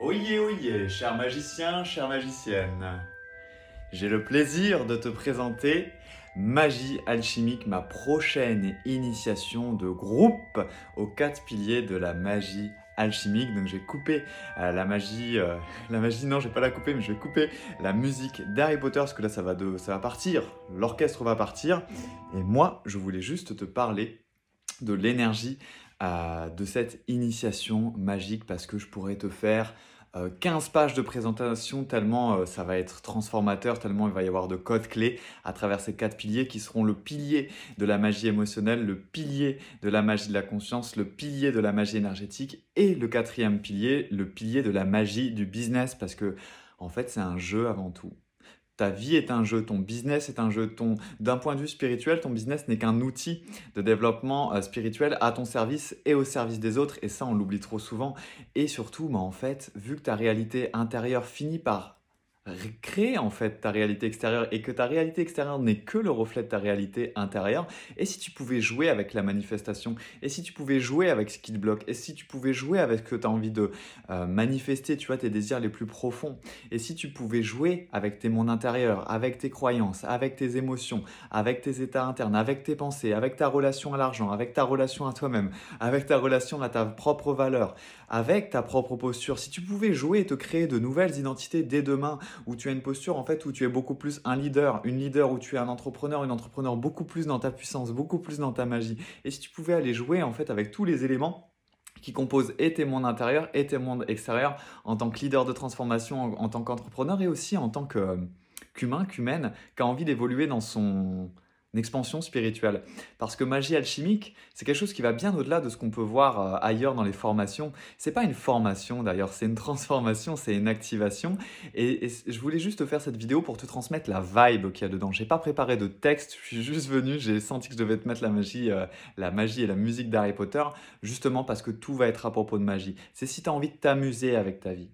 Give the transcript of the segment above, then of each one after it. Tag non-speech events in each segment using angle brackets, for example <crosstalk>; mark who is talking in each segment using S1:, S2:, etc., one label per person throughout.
S1: Oyez, oyez, cher magicien, chère magicienne. J'ai le plaisir de te présenter Magie alchimique, ma prochaine initiation de groupe aux quatre piliers de la magie alchimique. Donc j'ai coupé euh, la magie, euh, <laughs> la magie non, je vais pas la couper, mais je vais couper la musique d'Harry Potter parce que là ça va ça va partir, l'orchestre va partir. Et moi, je voulais juste te parler de l'énergie euh, de cette initiation magique parce que je pourrais te faire 15 pages de présentation tellement ça va être transformateur, tellement il va y avoir de codes clés à travers ces quatre piliers qui seront le pilier de la magie émotionnelle, le pilier de la magie de la conscience, le pilier de la magie énergétique et le quatrième pilier, le pilier de la magie du business parce que en fait c'est un jeu avant tout ta vie est un jeu, ton business est un jeu. Ton, d'un point de vue spirituel, ton business n'est qu'un outil de développement euh, spirituel à ton service et au service des autres. Et ça, on l'oublie trop souvent. Et surtout, bah, en fait, vu que ta réalité intérieure finit par créer en fait ta réalité extérieure et que ta réalité extérieure n'est que le reflet de ta réalité intérieure. Et si tu pouvais jouer avec la manifestation, et si tu pouvais jouer avec ce qui te bloque, et si tu pouvais jouer avec ce que tu as envie de euh, manifester, tu vois, tes désirs les plus profonds, et si tu pouvais jouer avec tes mondes intérieurs, avec tes croyances, avec tes émotions, avec tes états internes, avec tes pensées, avec ta relation à l'argent, avec ta relation à toi-même, avec ta relation à ta propre valeur, avec ta propre posture, si tu pouvais jouer et te créer de nouvelles identités dès demain, où tu as une posture en fait où tu es beaucoup plus un leader, une leader où tu es un entrepreneur, une entrepreneur beaucoup plus dans ta puissance, beaucoup plus dans ta magie. Et si tu pouvais aller jouer en fait avec tous les éléments qui composent et tes mondes intérieurs et tes mondes extérieurs en tant que leader de transformation, en, tant qu'entrepreneur et aussi en tant que qu'humain, qu'humaine, qui a envie d'évoluer dans son, une expansion spirituelle. Parce que magie alchimique, c'est quelque chose qui va bien au-delà de ce qu'on peut voir euh, ailleurs dans les formations. C'est pas une formation d'ailleurs, c'est une <laughs> transformation, c'est une activation. Et, je voulais juste te faire cette vidéo pour te transmettre la vibe qu'il y a dedans. J'ai pas préparé de texte, je suis juste venu, j'ai senti que je devais te mettre la magie, euh, la magie et la musique d'Harry Potter, justement parce que tout va être à propos de magie. C'est si tu as envie de t'amuser avec ta vie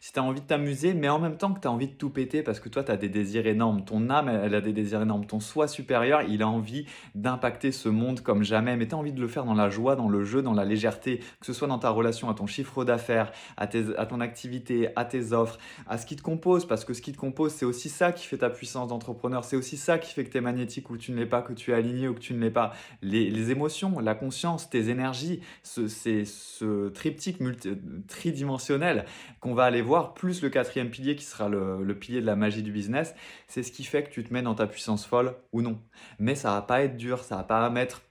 S1: si tu as envie de t'amuser, mais en même temps que tu as envie de tout péter parce que toi, tu as des désirs énormes, ton âme, elle a des désirs énormes, ton soi supérieur, il a envie d'impacter ce monde comme jamais, mais tu as envie de le faire dans la joie, dans le jeu, dans la légèreté, que ce soit dans ta relation à ton chiffre d'affaires, à, à ton activité, à tes offres, à ce qui te compose, parce que ce qui te compose, c'est aussi ça qui fait ta puissance d'entrepreneur, c'est aussi ça qui fait que tu es magnétique ou tu ne l'es pas, que tu es aligné ou que tu ne l'es pas. Les, émotions, la conscience, tes énergies, c'est ce triptyque multi, tridimensionnel qu'on va aller voir, plus le quatrième pilier qui sera le, pilier de la magie du business, c'est ce qui fait que tu te mets dans ta puissance folle ou non. Mais ça va pas être dur, ça va pas mettre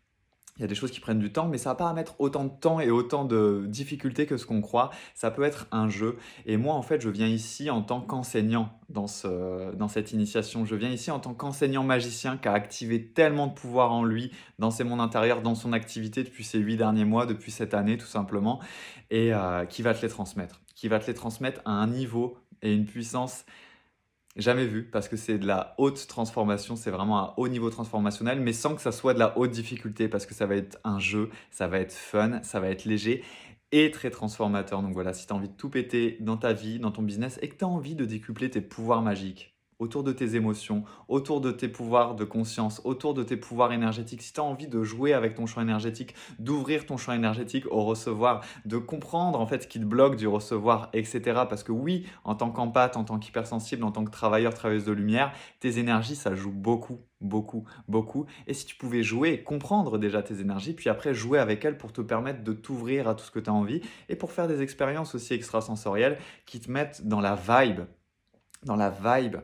S1: il y a des choses qui prennent du temps, mais ça va pas mettre autant de temps et autant de difficultés que ce qu'on croit. Ça peut être un jeu. Et moi, en fait, je viens ici en tant qu'enseignant dans, ce, dans cette initiation. Je viens ici en tant qu'enseignant magicien qui a activé tellement de pouvoir en lui, dans ses mondes intérieurs, dans son activité depuis ces huit derniers mois, depuis cette année, tout simplement, et euh, qui va te les transmettre qui va te les transmettre à un niveau et une puissance jamais vu parce que c'est de la haute transformation, c'est vraiment un haut niveau transformationnel, mais sans que ça soit de la haute difficulté parce que ça va être un jeu, ça va être fun, ça va être léger et très transformateur. Donc voilà, si tu as envie de tout péter dans ta vie, dans ton business et que tu as envie de décupler tes pouvoirs magiques, autour de tes émotions, autour de tes pouvoirs de conscience, autour de tes pouvoirs énergétiques. Si tu as envie de jouer avec ton champ énergétique, d'ouvrir ton champ énergétique au recevoir, de comprendre en fait ce qui te bloque du recevoir, etc. Parce que oui, en tant qu'empathe, en tant qu'hypersensible, en tant que travailleur, travailleuse de lumière, tes énergies, ça joue beaucoup, beaucoup, beaucoup. Et si tu pouvais jouer comprendre déjà tes énergies, puis après jouer avec elles pour te permettre de t'ouvrir à tout ce que tu as envie et pour faire des expériences aussi extrasensorielles qui te mettent dans la vibe, dans la vibe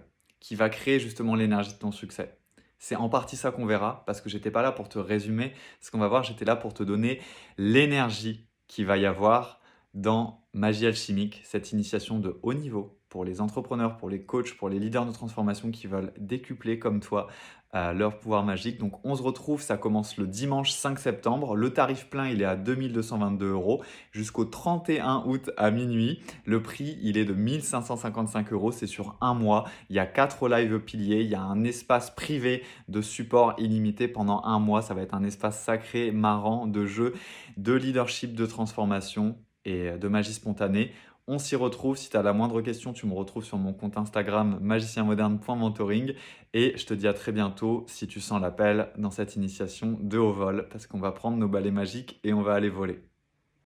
S1: qui va créer justement l'énergie de ton succès. C'est en partie ça qu'on verra, parce que j'étais pas là pour te résumer ce qu'on va voir, j'étais là pour te donner l'énergie qu'il va y avoir dans Magie Alchimique, cette initiation de haut niveau pour les entrepreneurs, pour les coachs, pour les leaders de transformation qui veulent décupler comme toi leur pouvoir magique. Donc on se retrouve, ça commence le dimanche 5 septembre. Le tarif plein, il est à 2222 euros jusqu'au 31 août à minuit. Le prix, il est de 1555 euros. C'est sur un mois. Il y a quatre live piliers. Il y a un espace privé de support illimité pendant un mois. Ça va être un espace sacré, marrant, de jeu, de leadership, de transformation et de magie spontanée. On s'y retrouve. Si tu as la moindre question, tu me retrouves sur mon compte Instagram magicienmoderne.mentoring. Et je te dis à très bientôt si tu sens l'appel dans cette initiation de haut vol, parce qu'on va prendre nos balais magiques et on va aller voler.